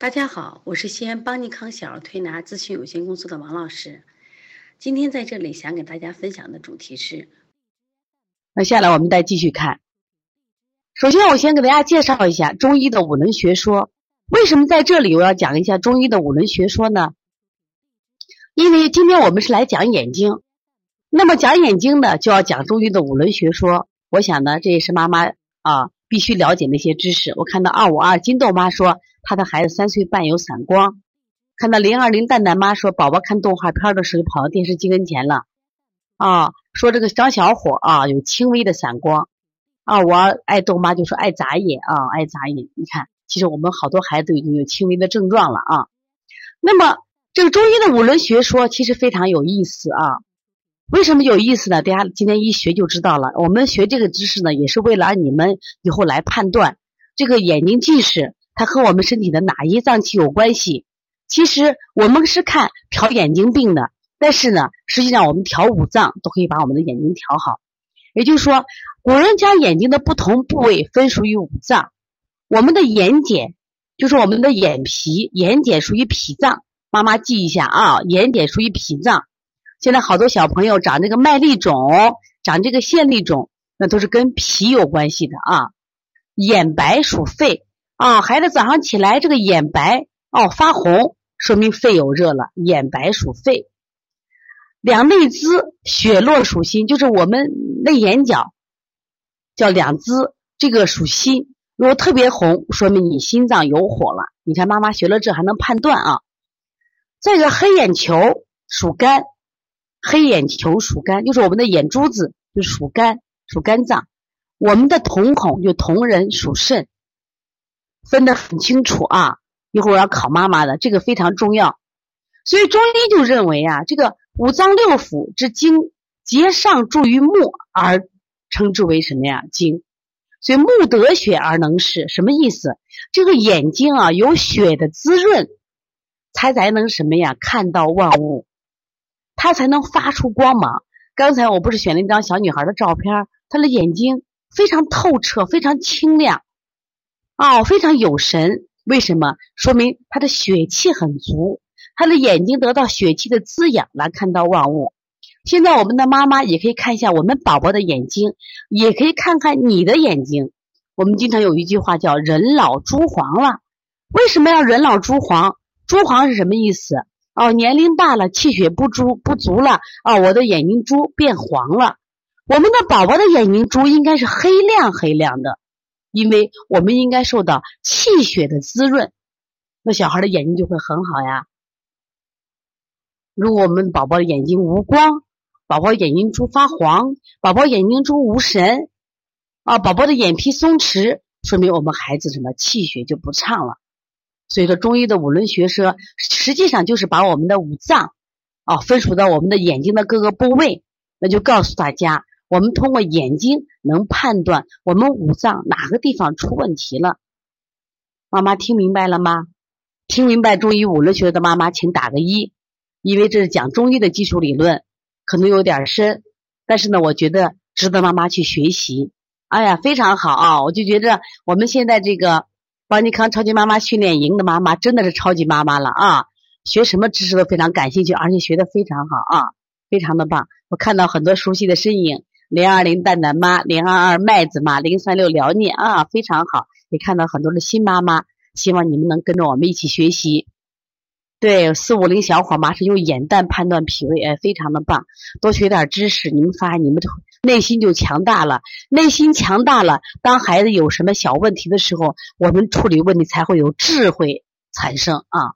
大家好，我是西安邦尼康小儿推拿咨询有限公司的王老师。今天在这里想给大家分享的主题是，那下来我们再继续看。首先，我先给大家介绍一下中医的五轮学说。为什么在这里我要讲一下中医的五轮学说呢？因为今天我们是来讲眼睛，那么讲眼睛呢，就要讲中医的五轮学说。我想呢，这也是妈妈啊必须了解的一些知识。我看到二五二金豆妈说。他的孩子三岁半有散光，看到零二零蛋蛋妈说宝宝看动画片的时候跑到电视机跟前了，啊，说这个张小伙啊有轻微的散光，啊，我爱豆妈就说爱眨眼啊爱眨眼，你看，其实我们好多孩子已经有轻微的症状了啊。那么这个中医的五轮学说其实非常有意思啊，为什么有意思呢？大家今天一学就知道了。我们学这个知识呢，也是为了你们以后来判断这个眼睛近视。它和我们身体的哪一脏器有关系？其实我们是看调眼睛病的，但是呢，实际上我们调五脏都可以把我们的眼睛调好。也就是说，古人将眼睛的不同部位分属于五脏。我们的眼睑就是我们的眼皮，眼睑属于脾脏。妈妈记一下啊，眼睑属于脾脏。现在好多小朋友长这个麦粒肿，长这个腺粒肿，那都是跟脾有关系的啊。眼白属肺。啊，孩子早上起来这个眼白哦发红，说明肺有热了。眼白属肺，两内眦血络属心，就是我们内眼角叫两眦，这个属心。如果特别红，说明你心脏有火了。你看妈妈学了这还能判断啊。再一个黑眼球属肝，黑眼球属肝，就是我们的眼珠子就属肝，属肝脏。我们的瞳孔就瞳仁属肾。分得很清楚啊！一会儿我要考妈妈的，这个非常重要。所以中医就认为啊，这个五脏六腑之精结上注于目，而称之为什么呀？精。所以目得血而能视，什么意思？这个眼睛啊，有血的滋润，才才能什么呀？看到万物，它才能发出光芒。刚才我不是选了一张小女孩的照片，她的眼睛非常透彻，非常清亮。哦，非常有神，为什么？说明他的血气很足，他的眼睛得到血气的滋养，来看到万物。现在我们的妈妈也可以看一下我们宝宝的眼睛，也可以看看你的眼睛。我们经常有一句话叫“人老珠黄了”，为什么要人老珠黄？珠黄是什么意思？哦，年龄大了，气血不足不足了，哦，我的眼睛珠变黄了。我们的宝宝的眼睛珠应该是黑亮黑亮的。因为我们应该受到气血的滋润，那小孩的眼睛就会很好呀。如果我们宝宝的眼睛无光，宝宝眼睛珠发黄，宝宝眼睛珠无神，啊，宝宝的眼皮松弛，说明我们孩子什么气血就不畅了。所以说，中医的五轮学说实际上就是把我们的五脏，啊，分属到我们的眼睛的各个部位，那就告诉大家。我们通过眼睛能判断我们五脏哪个地方出问题了。妈妈听明白了吗？听明白中医五轮学的妈妈，请打个一，因为这是讲中医的基础理论，可能有点深，但是呢，我觉得值得妈妈去学习。哎呀，非常好啊！我就觉着我们现在这个邦尼康超级妈妈训练营的妈妈真的是超级妈妈了啊！学什么知识都非常感兴趣，而且学的非常好啊，非常的棒。我看到很多熟悉的身影。零二零蛋蛋妈，零二二麦子妈，零三六辽念啊，非常好！也看到很多的新妈妈，希望你们能跟着我们一起学习。对，四五零小伙妈是用眼淡判断脾胃，哎，非常的棒！多学点知识，你们发现你们内心就强大了。内心强大了，当孩子有什么小问题的时候，我们处理问题才会有智慧产生啊。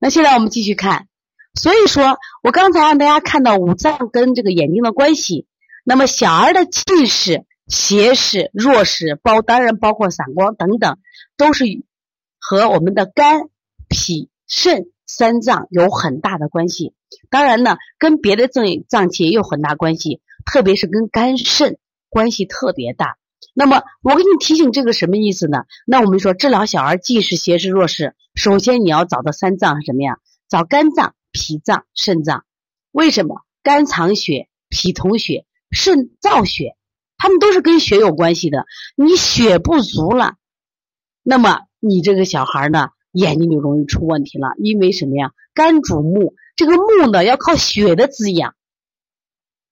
那现在我们继续看，所以说我刚才让大家看到五脏跟这个眼睛的关系。那么小儿的近视、斜视、弱视，包当然包括散光等等，都是和我们的肝、脾、肾三脏有很大的关系。当然呢，跟别的脏脏器也有很大关系，特别是跟肝肾关系特别大。那么我给你提醒这个什么意思呢？那我们说治疗小儿近视、斜视、弱视，首先你要找到三脏是什么呀？找肝脏、脾脏、肾脏。为什么？肝藏血，脾统血。肾造血，他们都是跟血有关系的。你血不足了，那么你这个小孩呢，眼睛就容易出问题了。因为什么呀？肝主目，这个目呢要靠血的滋养。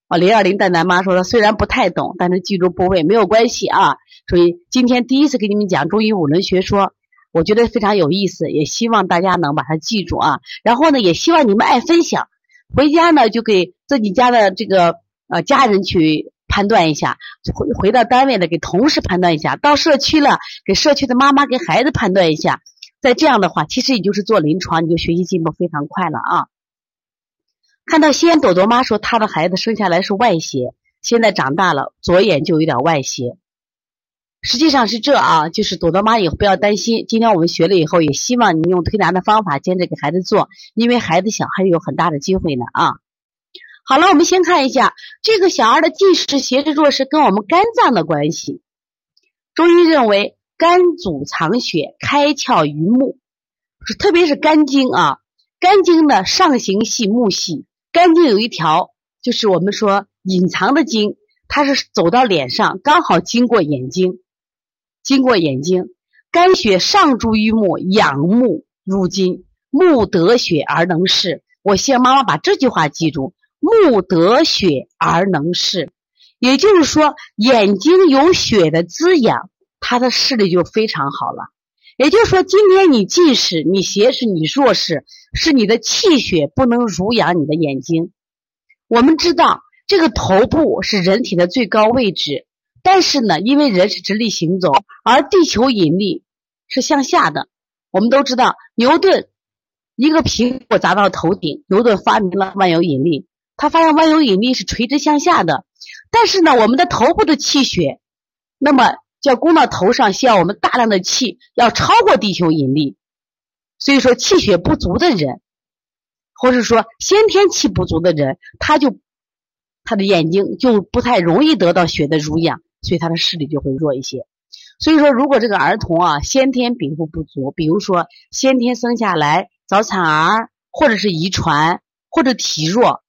啊，零二零蛋蛋妈说的，虽然不太懂，但是记住部位没有关系啊。所以今天第一次给你们讲中医五轮学说，我觉得非常有意思，也希望大家能把它记住啊。然后呢，也希望你们爱分享，回家呢就给自己家的这个呃家人去判断一下，回回到单位了给同事判断一下，到社区了给社区的妈妈给孩子判断一下。再这样的话，其实也就是做临床，你就学习进步非常快了啊。看到西安朵朵妈说，她的孩子生下来是外斜，现在长大了，左眼就有点外斜。实际上是这啊，就是朵朵妈以后不要担心。今天我们学了以后，也希望你用推拿的方法坚持给孩子做，因为孩子小还是有很大的机会呢啊。好了，我们先看一下这个小儿的近视、斜视、弱视跟我们肝脏的关系。中医认为，肝主藏血，开窍于目，特别是肝经啊，肝经的上行系目系。肝经有一条，就是我们说隐藏的经，它是走到脸上，刚好经过眼睛，经过眼睛，肝血上注于目，养目入筋，目得血而能视。我希望妈妈把这句话记住：目得血而能视，也就是说，眼睛有血的滋养，它的视力就非常好了。也就是说，今天你近视、你斜视、你弱视，是你的气血不能濡养你的眼睛。我们知道，这个头部是人体的最高位置，但是呢，因为人是直立行走，而地球引力是向下的。我们都知道，牛顿一个苹果砸到头顶，牛顿发明了万有引力。他发现万有引力是垂直向下的，但是呢，我们的头部的气血，那么就。要攻到头上，需要我们大量的气，要超过地球引力。所以说，气血不足的人，或是说先天气不足的人，他就他的眼睛就不太容易得到血的濡养，所以他的视力就会弱一些。所以说，如果这个儿童啊先天禀赋不足，比如说先天生下来早产儿，或者是遗传，或者体弱，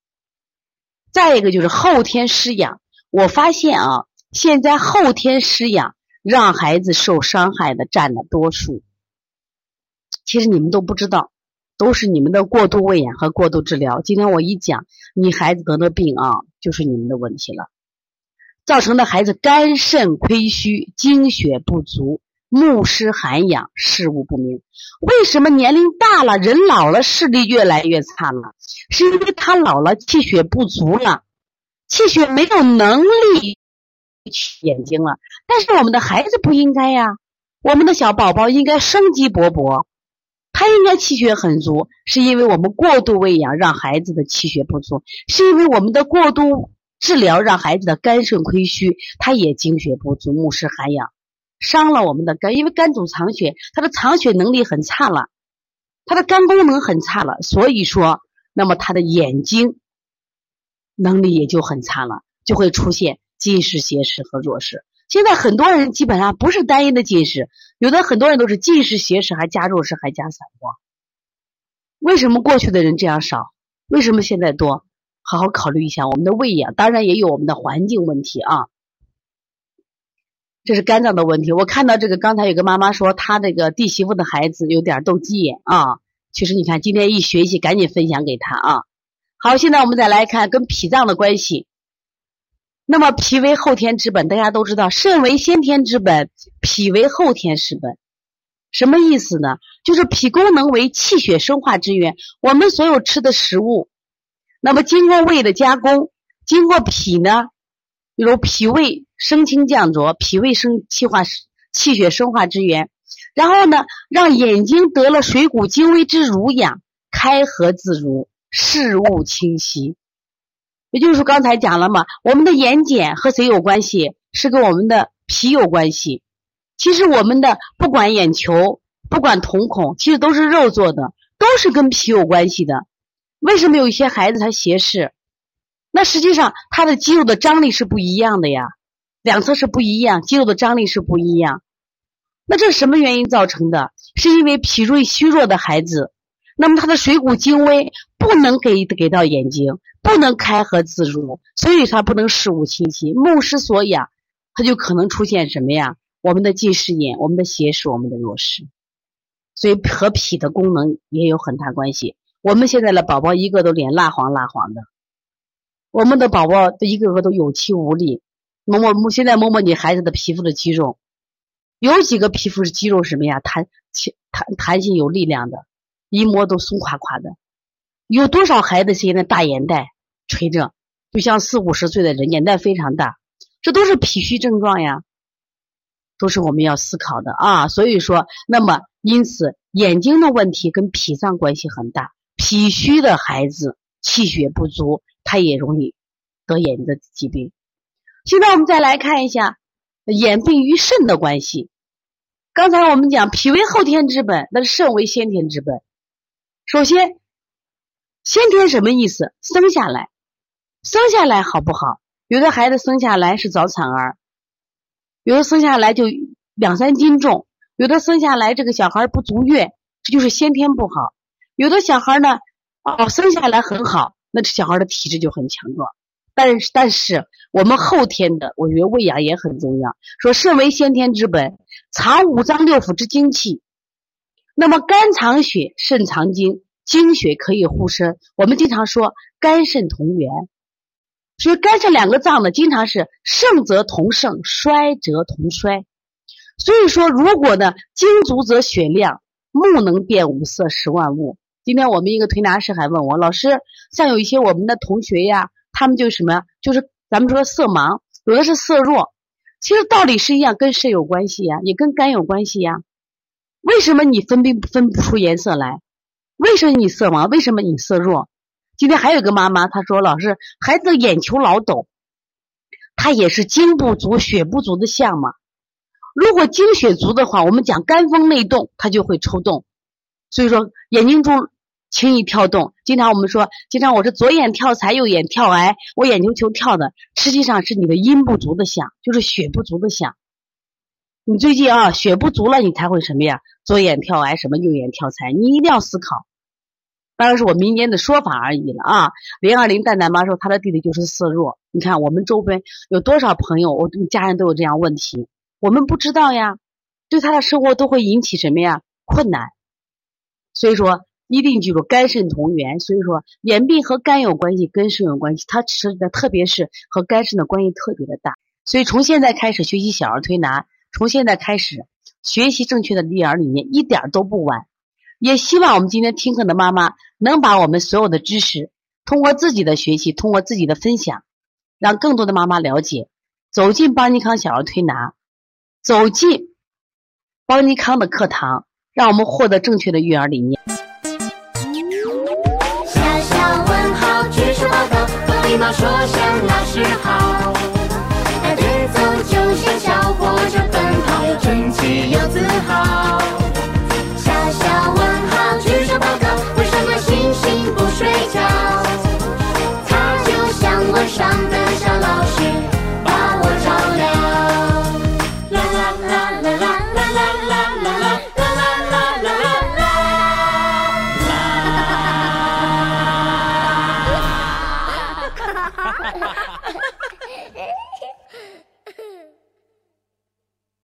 再一个就是后天失养。我发现啊，现在后天失养。让孩子受伤害的占了多数，其实你们都不知道，都是你们的过度喂养和过度治疗。今天我一讲，你孩子得的病啊，就是你们的问题了，造成的孩子肝肾亏虚、精血不足、目失涵养、视物不明。为什么年龄大了，人老了，视力越来越差了？是因为他老了，气血不足了，气血没有能力。眼睛了，但是我们的孩子不应该呀，我们的小宝宝应该生机勃勃，他应该气血很足，是因为我们过度喂养让孩子的气血不足，是因为我们的过度治疗让孩子的肝肾亏虚，他也精血不足，目失涵养，伤了我们的肝，因为肝主藏血，他的藏血能力很差了，他的肝功能很差了，所以说，那么他的眼睛能力也就很差了，就会出现。近视、斜视和弱视，现在很多人基本上不是单一的近视，有的很多人都是近视、斜视还加弱视还加散光。为什么过去的人这样少？为什么现在多？好好考虑一下我们的喂养，当然也有我们的环境问题啊。这是肝脏的问题。我看到这个，刚才有个妈妈说她那个弟媳妇的孩子有点斗鸡眼啊。其实你看，今天一学习，赶紧分享给他啊。好，现在我们再来看跟脾脏的关系。那么脾为后天之本，大家都知道，肾为先天之本，脾为后天之本。什么意思呢？就是脾功能为气血生化之源。我们所有吃的食物，那么经过胃的加工，经过脾呢，比如脾胃升清降浊，脾胃生气化气血生化之源。然后呢，让眼睛得了水谷精微之濡养，开合自如，视物清晰。也就是说，刚才讲了嘛，我们的眼睑和谁有关系？是跟我们的脾有关系。其实我们的不管眼球，不管瞳孔，其实都是肉做的，都是跟脾有关系的。为什么有一些孩子他斜视？那实际上他的肌肉的张力是不一样的呀，两侧是不一样，肌肉的张力是不一样。那这是什么原因造成的？是因为脾胃虚弱的孩子。那么他的水谷精微不能给给到眼睛，不能开合自如，所以他不能视物清晰，目失所养，他就可能出现什么呀？我们的近视眼，我们的斜视，我们的弱视。所以和脾的功能也有很大关系。我们现在的宝宝一个都脸蜡黄蜡黄的，我们的宝宝都一个个都有气无力。摸摸摸现在摸摸你孩子的皮肤的肌肉，有几个皮肤是肌肉什么呀？弹弹弹性有力量的，一摸都松垮垮的。有多少孩子现在大眼袋垂着，就像四五十岁的人，眼袋非常大，这都是脾虚症状呀，都是我们要思考的啊。所以说，那么因此眼睛的问题跟脾脏关系很大，脾虚的孩子气血不足，他也容易得眼睛的疾病。现在我们再来看一下眼病与肾的关系。刚才我们讲脾为后天之本，那是肾为先天之本。首先，先天什么意思？生下来，生下来好不好？有的孩子生下来是早产儿，有的生下来就两三斤重，有的生下来这个小孩不足月，这就是先天不好。有的小孩呢，哦，生下来很好，那这小孩的体质就很强壮。但是，但是我们后天的，我觉得喂养也很重要。说肾为先天之本，藏五脏六腑之精气。那么肝藏血，肾藏精，精血可以护身。我们经常说肝肾同源，所以肝肾两个脏呢，经常是盛则同盛，衰则同衰。所以说，如果呢精足则血亮，目能辨五色识万物。今天我们一个推拿师还问我，老师，像有一些我们的同学呀。他们就是什么呀？就是咱们说色盲，有的是色弱，其实道理是一样，跟肾有关系呀，也跟肝有关系呀。为什么你分辨分不出颜色来？为什么你色盲？为什么你色弱？今天还有一个妈妈，她说：“老师，孩子眼球老抖，他也是精不足、血不足的象嘛。如果精血足的话，我们讲肝风内动，他就会抽动，所以说眼睛中。”轻易跳动，经常我们说，经常我是左眼跳财，右眼跳癌，我眼球球跳的，实际上是你的阴不足的象，就是血不足的象。你最近啊，血不足了，你才会什么呀？左眼跳癌，什么右眼跳财，你一定要思考。当然是我民间的说法而已了啊。零二零蛋蛋妈说，她的弟弟就是色弱。你看我们周边有多少朋友，我家人都有这样问题，我们不知道呀，对他的生活都会引起什么呀困难。所以说。一定记住肝肾同源，所以说眼病和肝有关系，跟肾有关系，它吃的特别是和肝肾的关系特别的大。所以从现在开始学习小儿推拿，从现在开始学习正确的育儿理念，一点都不晚。也希望我们今天听课的妈妈能把我们所有的知识，通过自己的学习，通过自己的分享，让更多的妈妈了解，走进邦尼康小儿推拿，走进邦尼康的课堂，让我们获得正确的育儿理念。礼貌说声老师好。排队走就像小火车奔跑又整齐又自豪。